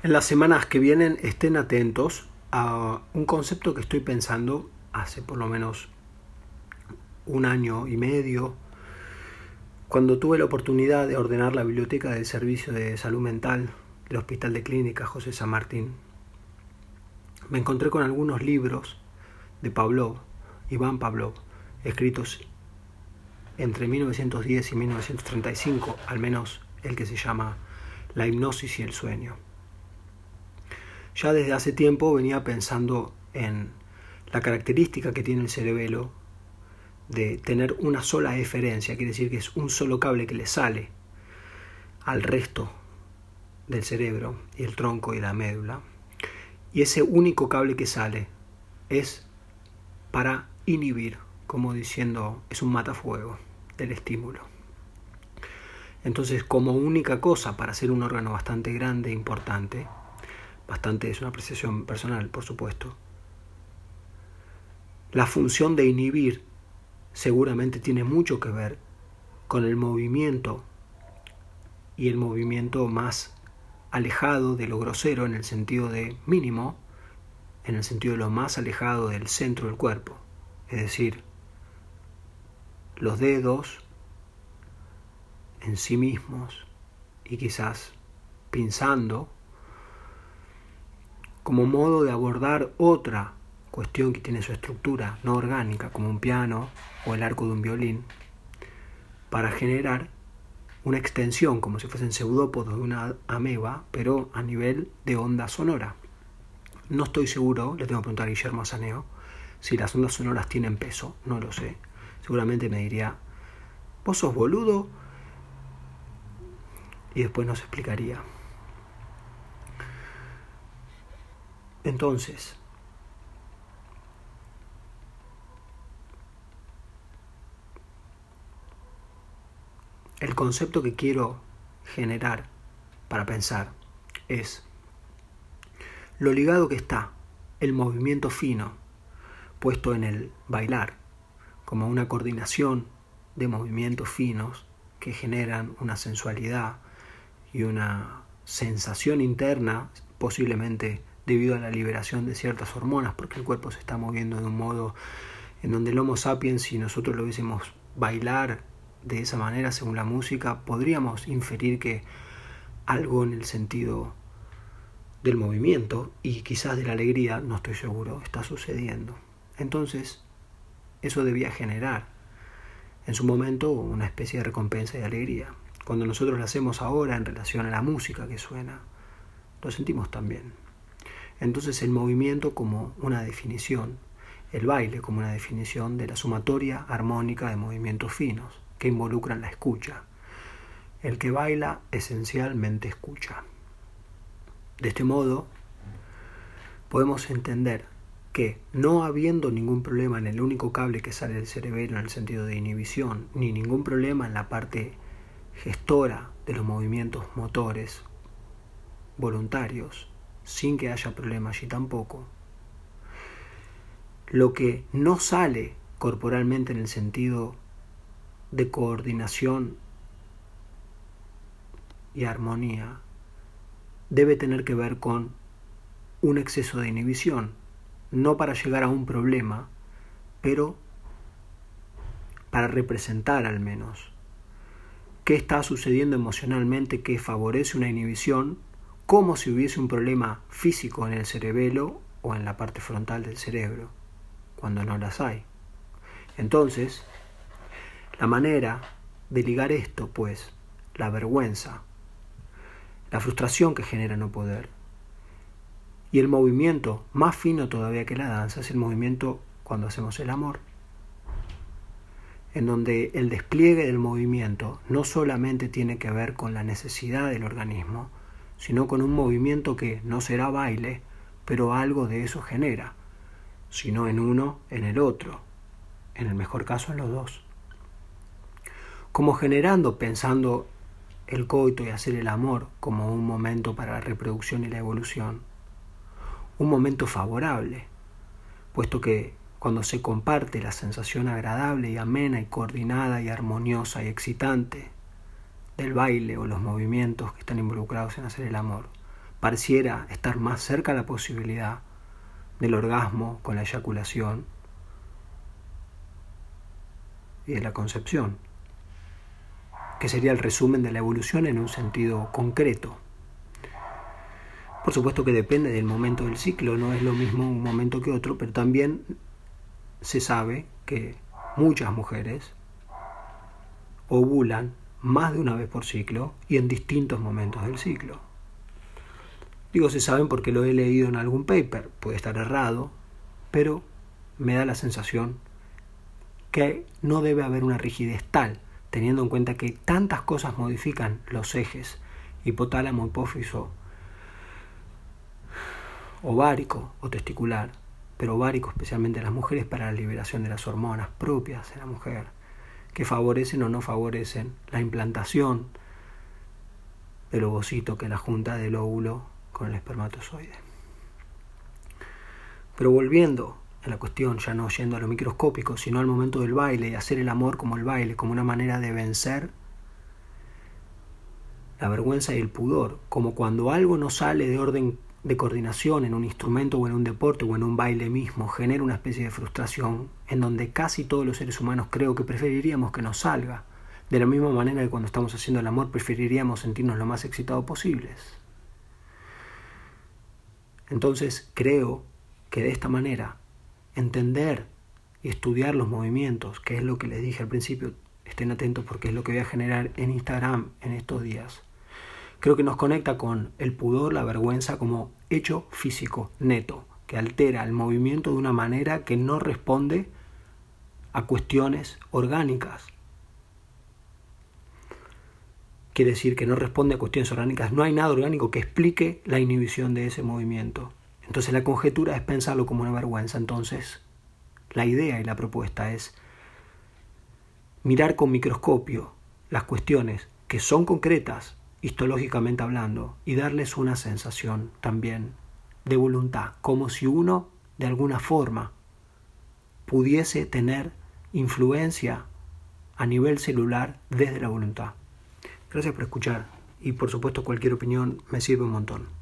En las semanas que vienen estén atentos a un concepto que estoy pensando hace por lo menos un año y medio, cuando tuve la oportunidad de ordenar la biblioteca del Servicio de Salud Mental del Hospital de Clínica José San Martín. Me encontré con algunos libros de Pavlov, Iván Pavlov, escritos entre 1910 y 1935, al menos el que se llama La hipnosis y el sueño. Ya desde hace tiempo venía pensando en la característica que tiene el cerebelo de tener una sola eferencia, quiere decir que es un solo cable que le sale al resto del cerebro y el tronco y la médula. Y ese único cable que sale es para inhibir, como diciendo, es un matafuego del estímulo. Entonces, como única cosa para ser un órgano bastante grande e importante, bastante es una apreciación personal, por supuesto. La función de inhibir seguramente tiene mucho que ver con el movimiento y el movimiento más alejado de lo grosero en el sentido de mínimo, en el sentido de lo más alejado del centro del cuerpo, es decir, los dedos en sí mismos y quizás pinzando como modo de abordar otra cuestión que tiene su estructura no orgánica, como un piano o el arco de un violín, para generar una extensión, como si fuesen pseudópodos de una ameba, pero a nivel de onda sonora. No estoy seguro, le tengo que preguntar a Guillermo Saneo, si las ondas sonoras tienen peso, no lo sé. Seguramente me diría, vos sos boludo, y después nos explicaría. Entonces, el concepto que quiero generar para pensar es lo ligado que está el movimiento fino puesto en el bailar como una coordinación de movimientos finos que generan una sensualidad y una sensación interna posiblemente debido a la liberación de ciertas hormonas, porque el cuerpo se está moviendo de un modo en donde el Homo sapiens, si nosotros lo viésemos bailar de esa manera según la música, podríamos inferir que algo en el sentido del movimiento y quizás de la alegría, no estoy seguro, está sucediendo. Entonces, eso debía generar en su momento una especie de recompensa y alegría. Cuando nosotros lo hacemos ahora en relación a la música que suena, lo sentimos también. Entonces el movimiento como una definición, el baile como una definición de la sumatoria armónica de movimientos finos que involucran la escucha. El que baila esencialmente escucha. De este modo, podemos entender que no habiendo ningún problema en el único cable que sale del cerebelo en el sentido de inhibición, ni ningún problema en la parte gestora de los movimientos motores voluntarios, sin que haya problema allí tampoco. Lo que no sale corporalmente en el sentido de coordinación y armonía debe tener que ver con un exceso de inhibición, no para llegar a un problema, pero para representar al menos. Qué está sucediendo emocionalmente que favorece una inhibición como si hubiese un problema físico en el cerebelo o en la parte frontal del cerebro, cuando no las hay. Entonces, la manera de ligar esto, pues, la vergüenza, la frustración que genera no poder, y el movimiento más fino todavía que la danza es el movimiento cuando hacemos el amor, en donde el despliegue del movimiento no solamente tiene que ver con la necesidad del organismo, sino con un movimiento que no será baile, pero algo de eso genera, si no en uno, en el otro, en el mejor caso en los dos. Como generando, pensando el coito y hacer el amor como un momento para la reproducción y la evolución, un momento favorable, puesto que cuando se comparte la sensación agradable y amena y coordinada y armoniosa y excitante del baile o los movimientos que están involucrados en hacer el amor, pareciera estar más cerca la posibilidad del orgasmo con la eyaculación y de la concepción, que sería el resumen de la evolución en un sentido concreto. Por supuesto que depende del momento del ciclo, no es lo mismo un momento que otro, pero también se sabe que muchas mujeres ovulan más de una vez por ciclo y en distintos momentos del ciclo. Digo se saben porque lo he leído en algún paper, puede estar errado, pero me da la sensación que no debe haber una rigidez tal, teniendo en cuenta que tantas cosas modifican los ejes hipotálamo, hipófiso, ovárico o testicular, pero ovárico especialmente en las mujeres para la liberación de las hormonas propias de la mujer, que favorecen o no favorecen la implantación del ovocito, que es la junta del óvulo con el espermatozoide. Pero volviendo a la cuestión, ya no yendo a lo microscópico, sino al momento del baile y hacer el amor como el baile, como una manera de vencer la vergüenza y el pudor, como cuando algo no sale de orden de coordinación en un instrumento o en un deporte o en un baile mismo, genera una especie de frustración en donde casi todos los seres humanos creo que preferiríamos que nos salga, de la misma manera que cuando estamos haciendo el amor preferiríamos sentirnos lo más excitados posibles. Entonces creo que de esta manera entender y estudiar los movimientos, que es lo que les dije al principio, estén atentos porque es lo que voy a generar en Instagram en estos días. Creo que nos conecta con el pudor, la vergüenza como hecho físico neto, que altera el movimiento de una manera que no responde a cuestiones orgánicas. Quiere decir que no responde a cuestiones orgánicas. No hay nada orgánico que explique la inhibición de ese movimiento. Entonces la conjetura es pensarlo como una vergüenza. Entonces la idea y la propuesta es mirar con microscopio las cuestiones que son concretas, histológicamente hablando, y darles una sensación también de voluntad, como si uno, de alguna forma, pudiese tener influencia a nivel celular desde la voluntad. Gracias por escuchar y por supuesto cualquier opinión me sirve un montón.